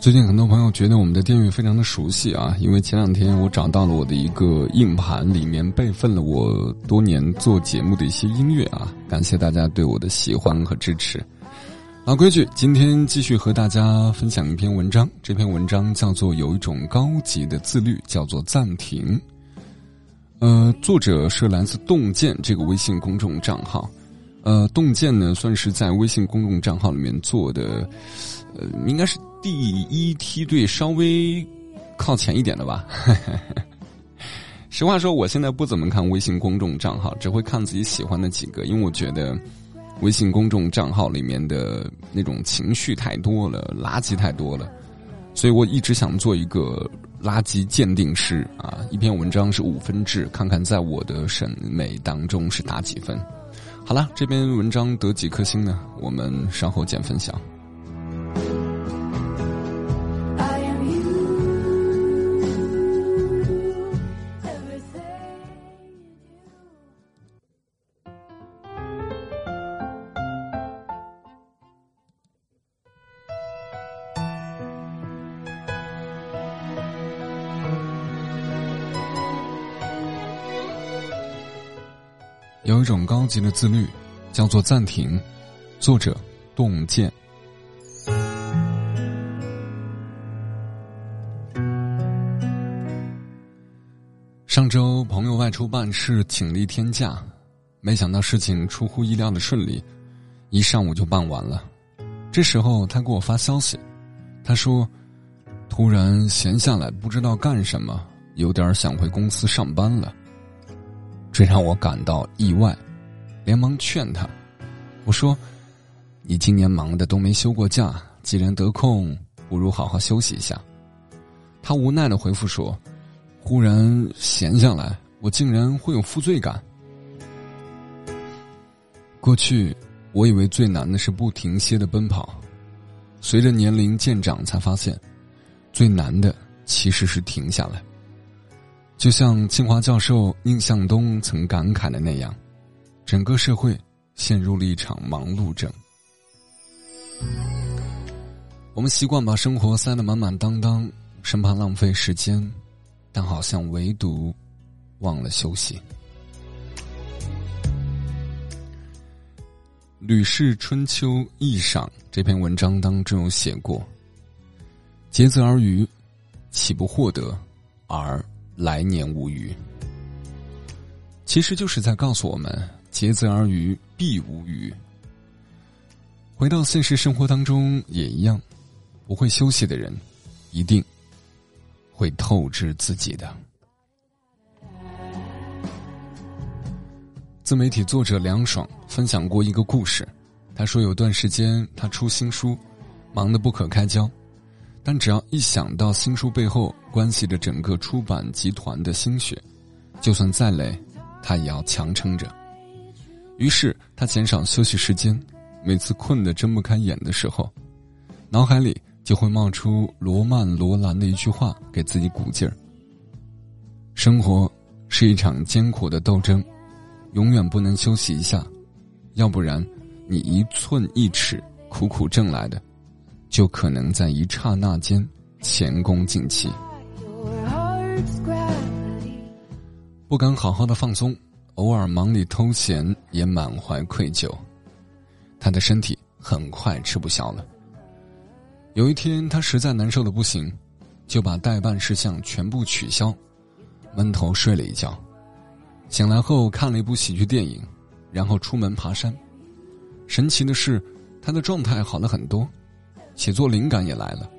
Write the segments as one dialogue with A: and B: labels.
A: 最近很多朋友觉得我们的电乐非常的熟悉啊，因为前两天我找到了我的一个硬盘，里面备份了我多年做节目的一些音乐啊。感谢大家对我的喜欢和支持。老规矩，今天继续和大家分享一篇文章。这篇文章叫做《有一种高级的自律，叫做暂停》。呃，作者是来自洞见这个微信公众账号。呃，洞见呢，算是在微信公众账号里面做的，呃，应该是。第一梯队稍微靠前一点的吧。实话说，我现在不怎么看微信公众账号，只会看自己喜欢的几个，因为我觉得微信公众账号里面的那种情绪太多了，垃圾太多了，所以我一直想做一个垃圾鉴定师啊。一篇文章是五分制，看看在我的审美当中是打几分。好了，这篇文章得几颗星呢？我们稍后见分享。种高级的自律，叫做暂停。作者：洞见。上周朋友外出办事，请了一天假，没想到事情出乎意料的顺利，一上午就办完了。这时候他给我发消息，他说：“突然闲下来，不知道干什么，有点想回公司上班了。”这让我感到意外，连忙劝他：“我说，你今年忙的都没休过假，既然得空，不如好好休息一下。”他无奈的回复说：“忽然闲下来，我竟然会有负罪感。过去，我以为最难的是不停歇的奔跑，随着年龄渐长，才发现，最难的其实是停下来。”就像清华教授宁向东曾感慨的那样，整个社会陷入了一场忙碌症。我们习惯把生活塞得满满当当，生怕浪费时间，但好像唯独忘了休息。《吕氏春秋异赏》这篇文章当中有写过：“竭泽而渔，岂不获得？而。”来年无余，其实就是在告诉我们：竭泽而渔，必无余。回到现实生活当中也一样，不会休息的人，一定会透支自己的。自媒体作者梁爽分享过一个故事，他说有段时间他出新书，忙得不可开交。但只要一想到新书背后关系着整个出版集团的心血，就算再累，他也要强撑着。于是他减少休息时间，每次困得睁不开眼的时候，脑海里就会冒出罗曼·罗兰的一句话，给自己鼓劲儿：生活是一场艰苦的斗争，永远不能休息一下，要不然你一寸一尺苦苦挣来的。就可能在一刹那间前功尽弃，不敢好好的放松，偶尔忙里偷闲也满怀愧疚，他的身体很快吃不消了。有一天，他实在难受的不行，就把代办事项全部取消，闷头睡了一觉。醒来后看了一部喜剧电影，然后出门爬山。神奇的是，他的状态好了很多。写作灵感也来了，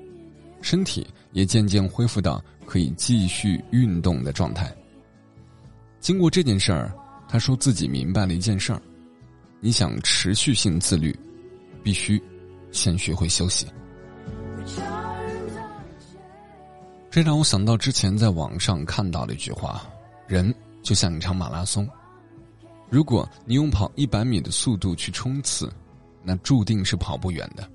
A: 身体也渐渐恢复到可以继续运动的状态。经过这件事儿，他说自己明白了一件事儿：你想持续性自律，必须先学会休息。这让我想到之前在网上看到的一句话：人就像一场马拉松，如果你用跑一百米的速度去冲刺，那注定是跑不远的。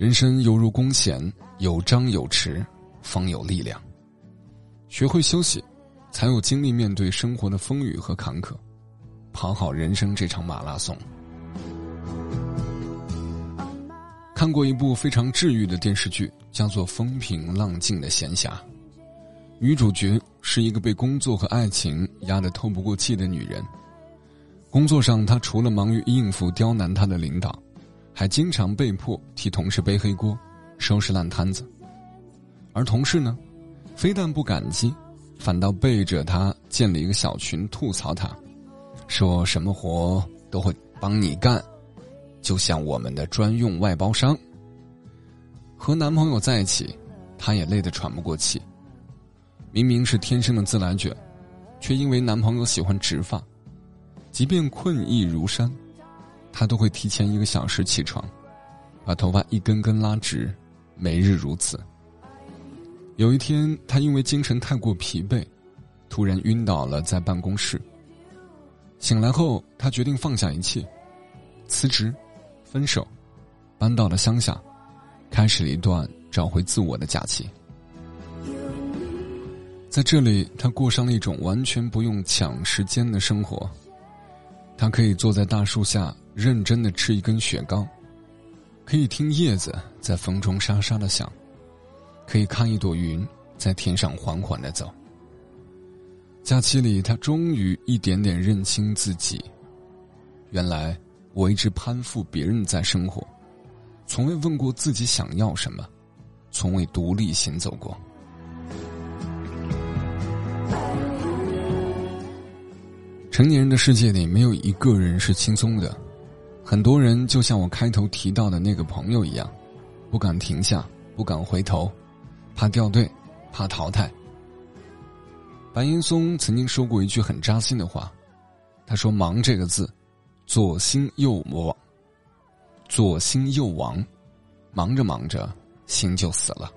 A: 人生犹如弓弦，有张有弛，方有力量。学会休息，才有精力面对生活的风雨和坎坷。跑好人生这场马拉松。看过一部非常治愈的电视剧，叫做《风平浪静的闲暇》。女主角是一个被工作和爱情压得透不过气的女人。工作上，她除了忙于应付刁难她的领导，还经常被迫替同事背黑锅、收拾烂摊子。而同事呢，非但不感激，反倒背着她建了一个小群吐槽她，说什么活都会帮你干。就像我们的专用外包商。和男朋友在一起，她也累得喘不过气。明明是天生的自来卷，却因为男朋友喜欢直发，即便困意如山，他都会提前一个小时起床，把头发一根根拉直，每日如此。有一天，他因为精神太过疲惫，突然晕倒了在办公室。醒来后，他决定放下一切，辞职。分手，搬到了乡下，开始了一段找回自我的假期。在这里，他过上了一种完全不用抢时间的生活。他可以坐在大树下，认真的吃一根雪糕；可以听叶子在风中沙沙的响；可以看一朵云在天上缓缓的走。假期里，他终于一点点认清自己，原来。我一直攀附别人在生活，从未问过自己想要什么，从未独立行走过。成年人的世界里，没有一个人是轻松的。很多人就像我开头提到的那个朋友一样，不敢停下，不敢回头，怕掉队，怕淘汰。白岩松曾经说过一句很扎心的话，他说：“忙这个字。”左心右亡，左心右亡，忙着忙着，心就死了。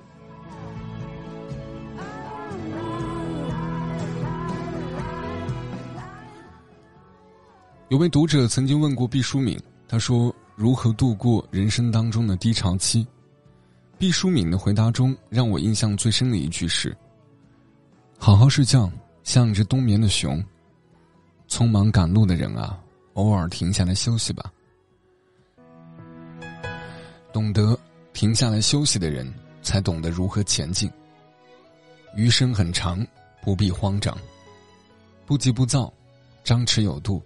A: 有位读者曾经问过毕淑敏，他说：“如何度过人生当中的低潮期？”毕淑敏的回答中，让我印象最深的一句是：“好好睡觉，像只冬眠的熊。匆忙赶路的人啊。”偶尔停下来休息吧。懂得停下来休息的人，才懂得如何前进。余生很长，不必慌张，不急不躁，张弛有度，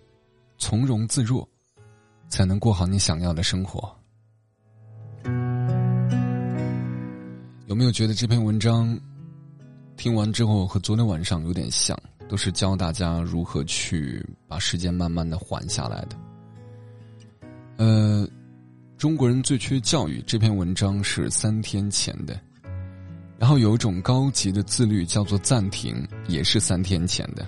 A: 从容自若，才能过好你想要的生活。有没有觉得这篇文章听完之后和昨天晚上有点像？都是教大家如何去把时间慢慢的缓下来的。呃，中国人最缺教育这篇文章是三天前的，然后有一种高级的自律叫做暂停，也是三天前的。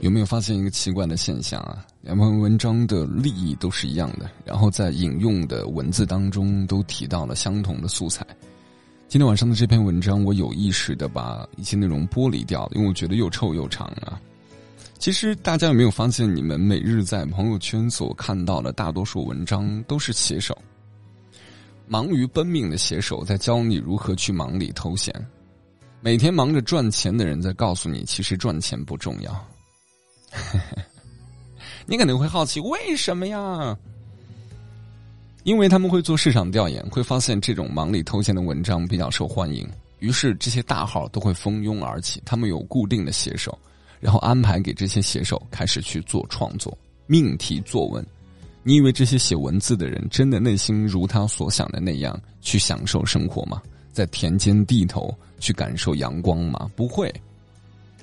A: 有没有发现一个奇怪的现象啊？两篇文章的利益都是一样的，然后在引用的文字当中都提到了相同的素材。今天晚上的这篇文章，我有意识的把一些内容剥离掉了，因为我觉得又臭又长啊。其实大家有没有发现，你们每日在朋友圈所看到的大多数文章都是写手，忙于奔命的写手在教你如何去忙里偷闲，每天忙着赚钱的人在告诉你，其实赚钱不重要。你可能会好奇，为什么呀？因为他们会做市场调研，会发现这种忙里偷闲的文章比较受欢迎，于是这些大号都会蜂拥而起。他们有固定的写手，然后安排给这些写手开始去做创作，命题作文。你以为这些写文字的人真的内心如他所想的那样去享受生活吗？在田间地头去感受阳光吗？不会，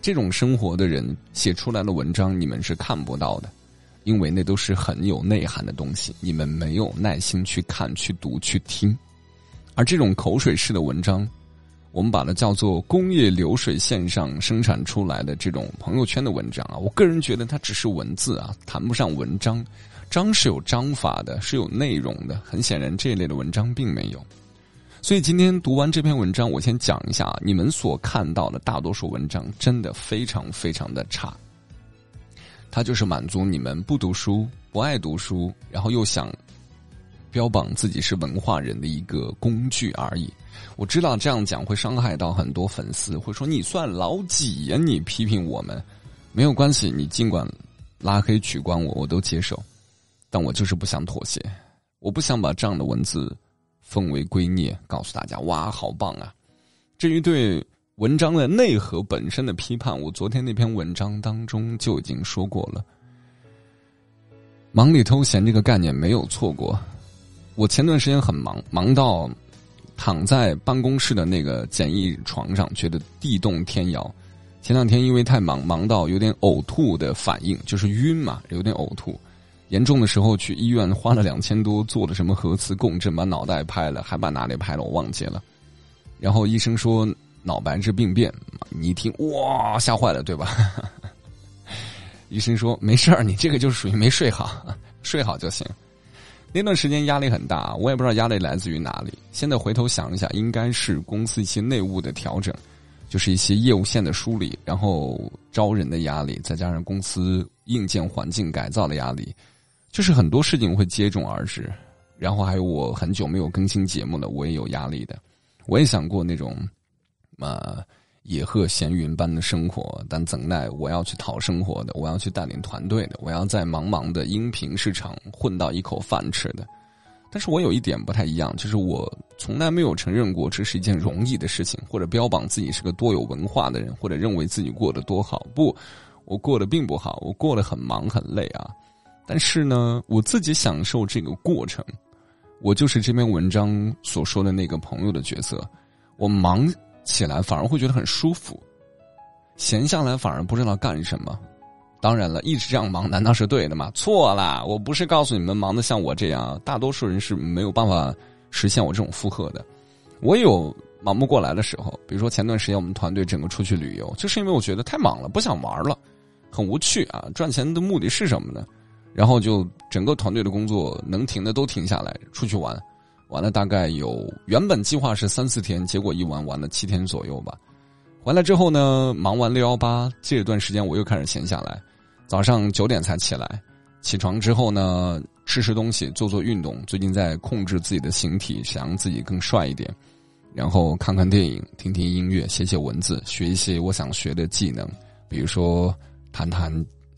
A: 这种生活的人写出来的文章，你们是看不到的。因为那都是很有内涵的东西，你们没有耐心去看、去读、去听，而这种口水式的文章，我们把它叫做工业流水线上生产出来的这种朋友圈的文章啊。我个人觉得它只是文字啊，谈不上文章。章是有章法的，是有内容的。很显然，这一类的文章并没有。所以今天读完这篇文章，我先讲一下啊你们所看到的大多数文章真的非常非常的差。它就是满足你们不读书、不爱读书，然后又想标榜自己是文化人的一个工具而已。我知道这样讲会伤害到很多粉丝，会说你算老几呀？你批评我们，没有关系，你尽管拉黑取关我，我都接受，但我就是不想妥协，我不想把这样的文字奉为圭臬，告诉大家哇，好棒啊！至于对文章的内核本身的批判，我昨天那篇文章当中就已经说过了。忙里偷闲这个概念没有错过，我前段时间很忙，忙到躺在办公室的那个简易床上，觉得地动天摇。前两天因为太忙，忙到有点呕吐的反应，就是晕嘛，有点呕吐。严重的时候去医院花了两千多，做了什么核磁共振，把脑袋拍了，还把哪里拍了，我忘记了。然后医生说脑白质病变，你一听哇，吓坏了，对吧？医生说没事儿，你这个就是属于没睡好，睡好就行。那段时间压力很大，我也不知道压力来自于哪里。现在回头想一下，应该是公司一些内务的调整，就是一些业务线的梳理，然后招人的压力，再加上公司硬件环境改造的压力，就是很多事情会接踵而至。然后还有我很久没有更新节目了，我也有压力的。我也想过那种，呃。野鹤闲云般的生活，但怎奈我要去讨生活的，我要去带领团队的，我要在茫茫的音频市场混到一口饭吃的。但是我有一点不太一样，就是我从来没有承认过这是一件容易的事情，或者标榜自己是个多有文化的人，或者认为自己过得多好。不，我过得并不好，我过得很忙很累啊。但是呢，我自己享受这个过程。我就是这篇文章所说的那个朋友的角色，我忙。起来反而会觉得很舒服，闲下来反而不知道干什么。当然了，一直这样忙难道是对的吗？错啦！我不是告诉你们忙的像我这样，大多数人是没有办法实现我这种负荷的。我有忙不过来的时候，比如说前段时间我们团队整个出去旅游，就是因为我觉得太忙了，不想玩了，很无趣啊！赚钱的目的是什么呢？然后就整个团队的工作能停的都停下来，出去玩。玩了大概有原本计划是三四天，结果一玩玩了七天左右吧。回来之后呢，忙完六幺八这段时间，我又开始闲下来。早上九点才起来，起床之后呢，吃吃东西，做做运动。最近在控制自己的形体，想让自己更帅一点。然后看看电影，听听音乐，写写文字，学一些我想学的技能，比如说弹弹。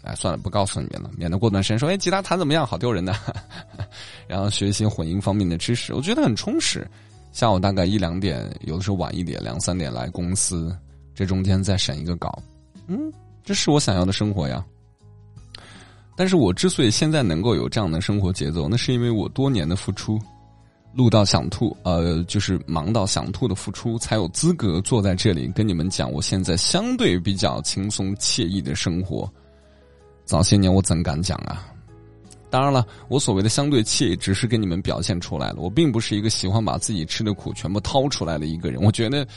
A: 哎，算了，不告诉你们了，免得过段时间说，哎，吉他弹怎么样？好丢人的。然后学一些混音方面的知识，我觉得很充实。下午大概一两点，有的时候晚一点，两三点来公司，这中间再审一个稿，嗯，这是我想要的生活呀。但是我之所以现在能够有这样的生活节奏，那是因为我多年的付出，录到想吐，呃，就是忙到想吐的付出，才有资格坐在这里跟你们讲我现在相对比较轻松惬意的生活。早些年我怎敢讲啊？当然了，我所谓的相对气，只是给你们表现出来了。我并不是一个喜欢把自己吃的苦全部掏出来的一个人。我觉得，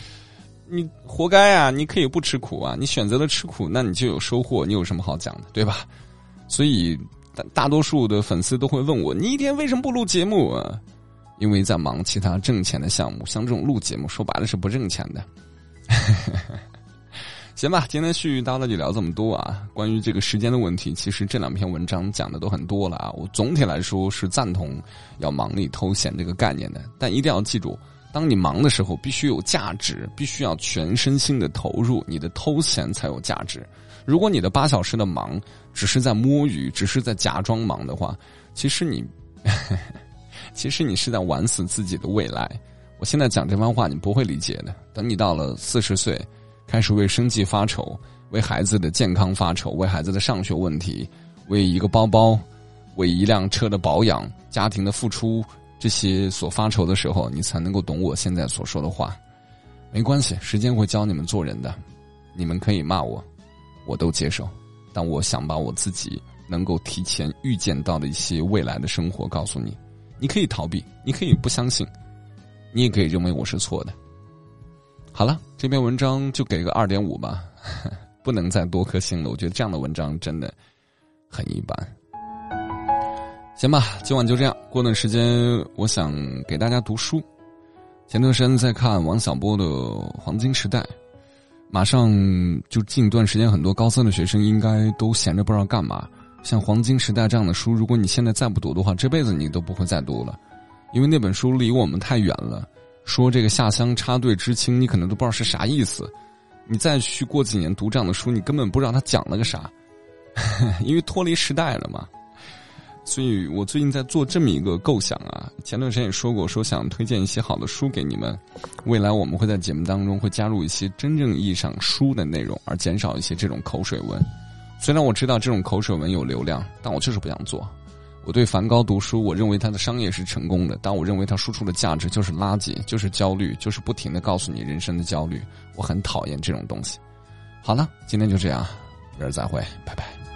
A: 你活该啊！你可以不吃苦啊！你选择了吃苦，那你就有收获。你有什么好讲的，对吧？所以，大大多数的粉丝都会问我：你一天为什么不录节目啊？因为在忙其他挣钱的项目。像这种录节目，说白了是不挣钱的。行吧，今天絮絮叨叨就聊这么多啊。关于这个时间的问题，其实这两篇文章讲的都很多了啊。我总体来说是赞同要忙里偷闲这个概念的，但一定要记住，当你忙的时候，必须有价值，必须要全身心的投入，你的偷闲才有价值。如果你的八小时的忙只是在摸鱼，只是在假装忙的话，其实你，其实你是在玩死自己的未来。我现在讲这番话，你不会理解的。等你到了四十岁。开始为生计发愁，为孩子的健康发愁，为孩子的上学问题，为一个包包，为一辆车的保养，家庭的付出，这些所发愁的时候，你才能够懂我现在所说的话。没关系，时间会教你们做人的。你们可以骂我，我都接受。但我想把我自己能够提前预见到的一些未来的生活告诉你。你可以逃避，你可以不相信，你也可以认为我是错的。好了，这篇文章就给个二点五吧，不能再多颗星了。我觉得这样的文章真的很一般。行吧，今晚就这样。过段时间，我想给大家读书。前段时间在看王小波的《黄金时代》，马上就近段时间，很多高三的学生应该都闲着不知道干嘛。像《黄金时代》这样的书，如果你现在再不读的话，这辈子你都不会再读了，因为那本书离我们太远了。说这个下乡插队知青，你可能都不知道是啥意思。你再去过几年读这样的书，你根本不知道他讲了个啥，因为脱离时代了嘛。所以我最近在做这么一个构想啊，前段时间也说过，说想推荐一些好的书给你们。未来我们会在节目当中会加入一些真正意义上书的内容，而减少一些这种口水文。虽然我知道这种口水文有流量，但我就是不想做。我对梵高读书，我认为他的商业是成功的，但我认为他输出的价值就是垃圾，就是焦虑，就是不停的告诉你人生的焦虑。我很讨厌这种东西。好了，今天就这样，明儿再会，拜拜。